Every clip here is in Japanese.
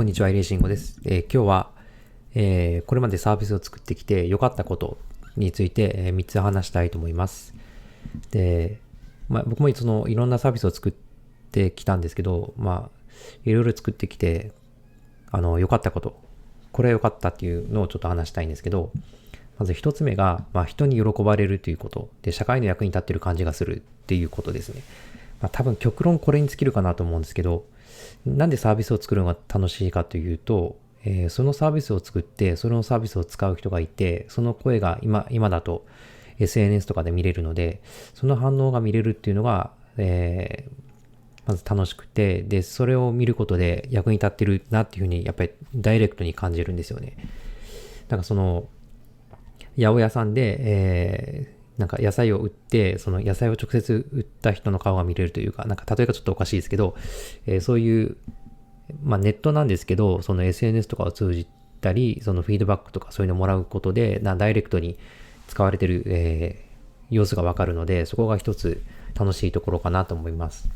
こんにちは、エレーシンゴです。えー、今日は、えー、これまでサービスを作ってきて良かったことについて、えー、3つ話したいと思います。で、まあ、僕もそのいろんなサービスを作ってきたんですけど、まあ、いろいろ作ってきて、あの、良かったこと、これは良かったっていうのをちょっと話したいんですけど、まず1つ目が、まあ、人に喜ばれるということ。で、社会の役に立ってる感じがするっていうことですね。まあ、多分極論これに尽きるかなと思うんですけど、なんでサービスを作るのが楽しいかというと、えー、そのサービスを作って、そのサービスを使う人がいて、その声が今、今だと SNS とかで見れるので、その反応が見れるっていうのが、えー、まず楽しくて、で、それを見ることで役に立ってるなっていうふうに、やっぱりダイレクトに感じるんですよね。だからその、八百屋さんで、えー、なんか野菜を売って、その野菜を直接売った人の顔が見れるというか、なんか例えがちょっとおかしいですけど、えー、そういう、まあネットなんですけど、その SNS とかを通じたり、そのフィードバックとかそういうのをもらうことで、なダイレクトに使われてる、えー、様子がわかるので、そこが一つ楽しいところかなと思います。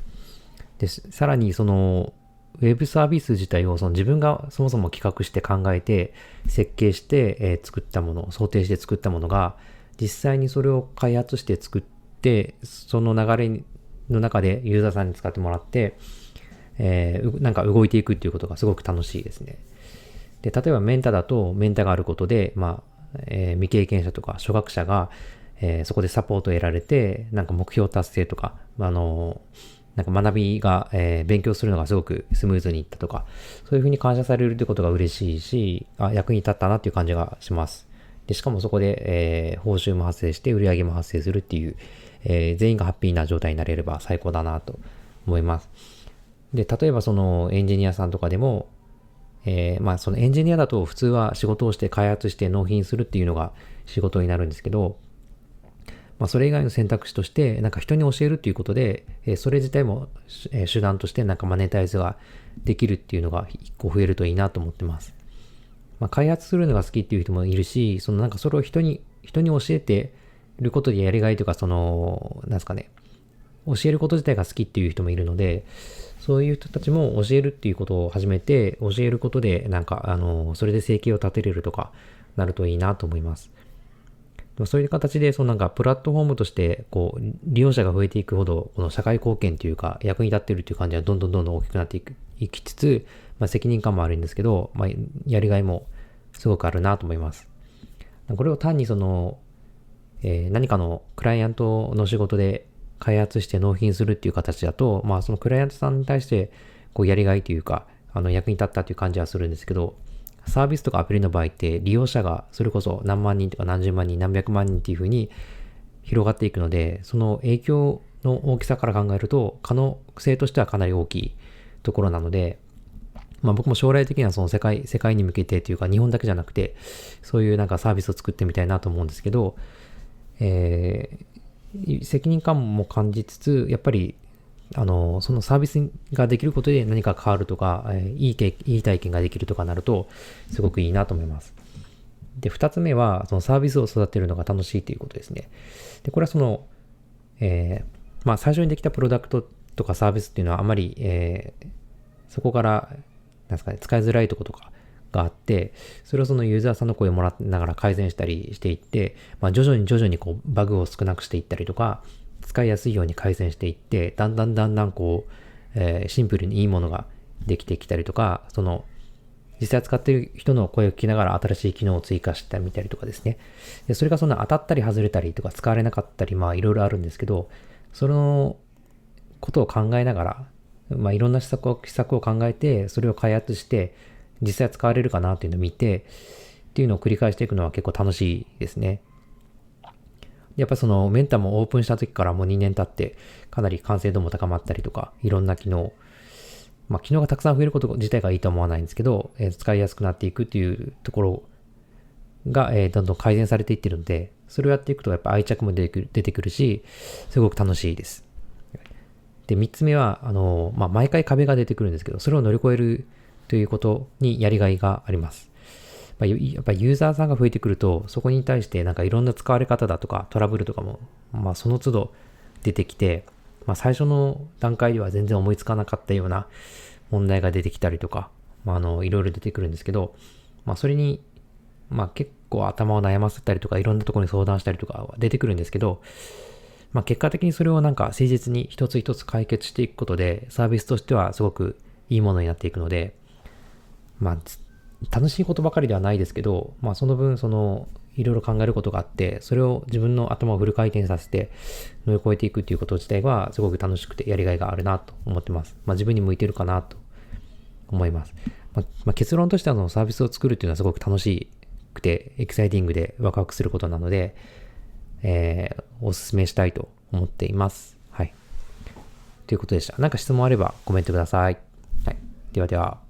で、さらにその、ウェブサービス自体をその自分がそもそも企画して考えて設計して、えー、作ったもの、想定して作ったものが実際にそれを開発して作って、その流れの中でユーザーさんに使ってもらって、えー、なんか動いていくっていうことがすごく楽しいですね。で、例えばメンタだとメンタがあることで、まあ、えー、未経験者とか初学者が、えー、そこでサポートを得られて、なんか目標達成とか、あのなんか学びが、えー、勉強するのがすごくスムーズにいったとか、そういうふうに感謝されるってことが嬉しいし、あ、役に立ったなっていう感じがします。で、しかもそこで、えー、報酬も発生して売り上げも発生するっていう、えー、全員がハッピーな状態になれれば最高だなと思います。で、例えばそのエンジニアさんとかでも、えー、まあそのエンジニアだと普通は仕事をして開発して納品するっていうのが仕事になるんですけど、まあそれ以外の選択肢としてなんか人に教えるっていうことで、え、それ自体も、え、手段としてなんかマネタイズができるっていうのが一個増えるといいなと思ってます。まあ、開発するのが好きっていう人もいるし、そのなんかそれを人に、人に教えてることでやりがいというか、その、なんですかね、教えること自体が好きっていう人もいるので、そういう人たちも教えるっていうことを始めて、教えることで、なんか、あの、それで生計を立てれるとか、なるといいなと思います。そういう形で、そのなんか、プラットフォームとして、こう、利用者が増えていくほど、この社会貢献というか、役に立ってるっていう感じはどんどんどんどん大きくなっていく、いきつつ、まあ、責任感もあるんですけど、まあ、やりがいもすごくあるなと思います。これを単にその、えー、何かのクライアントの仕事で開発して納品するっていう形だと、まあそのクライアントさんに対してこうやりがいというか、あの役に立ったっていう感じはするんですけど、サービスとかアプリの場合って利用者がそれこそ何万人とか何十万人何百万人っていうふうに広がっていくので、その影響の大きさから考えると可能性としてはかなり大きいところなので、まあ僕も将来的にはその世界、世界に向けてというか日本だけじゃなくて、そういうなんかサービスを作ってみたいなと思うんですけど、えー、責任感も感じつつ、やっぱり、あの、そのサービスができることで何か変わるとか、えー、いい経いい体験ができるとかなると、すごくいいなと思います。で、二つ目は、そのサービスを育てるのが楽しいということですね。で、これはその、えー、まあ最初にできたプロダクトとかサービスっていうのはあまり、えー、そこからなんですかね、使いづらいとことかがあって、それをそのユーザーさんの声をもらいながら改善したりしていって、まあ、徐々に徐々にこうバグを少なくしていったりとか、使いやすいように改善していって、だんだんだんだんこう、えー、シンプルにいいものができてきたりとか、その、実際使ってる人の声を聞きながら新しい機能を追加してみたりとかですね。でそれがそんな当たったり外れたりとか使われなかったり、まあいろいろあるんですけど、そのことを考えながら、まあ、いろんな施策を、施策を考えて、それを開発して、実際使われるかなっていうのを見て、っていうのを繰り返していくのは結構楽しいですね。やっぱそのメンタもオープンした時からもう2年経って、かなり完成度も高まったりとか、いろんな機能、まあ機能がたくさん増えること自体がいいと思わないんですけど、えー、使いやすくなっていくっていうところが、えー、どんどん改善されていってるので、それをやっていくとやっぱ愛着も出てくる出てくるし、すごく楽しいです。で、三つ目は、あの、まあ、毎回壁が出てくるんですけど、それを乗り越えるということにやりがいがあります。まあ、やっぱユーザーさんが増えてくると、そこに対してなんかいろんな使われ方だとかトラブルとかも、まあ、その都度出てきて、まあ、最初の段階では全然思いつかなかったような問題が出てきたりとか、まあ、あの、いろいろ出てくるんですけど、まあ、それに、まあ、結構頭を悩ませたりとか、いろんなところに相談したりとかは出てくるんですけど、まあ、結果的にそれをなんか誠実に一つ一つ解決していくことで、サービスとしてはすごくいいものになっていくので、まあ、楽しいことばかりではないですけど、まあ、その分、その、いろいろ考えることがあって、それを自分の頭をフル回転させて乗り越えていくっていうこと自体はすごく楽しくてやりがいがあるなと思ってます。まあ自分に向いてるかなと思います。まあ、まあ、結論としてはのサービスを作るっていうのはすごく楽しくてエキサイティングでワクワクすることなので、えー、お勧めしたいと思っています。はい。ということでした。なんか質問あればコメントください。はい。ではでは。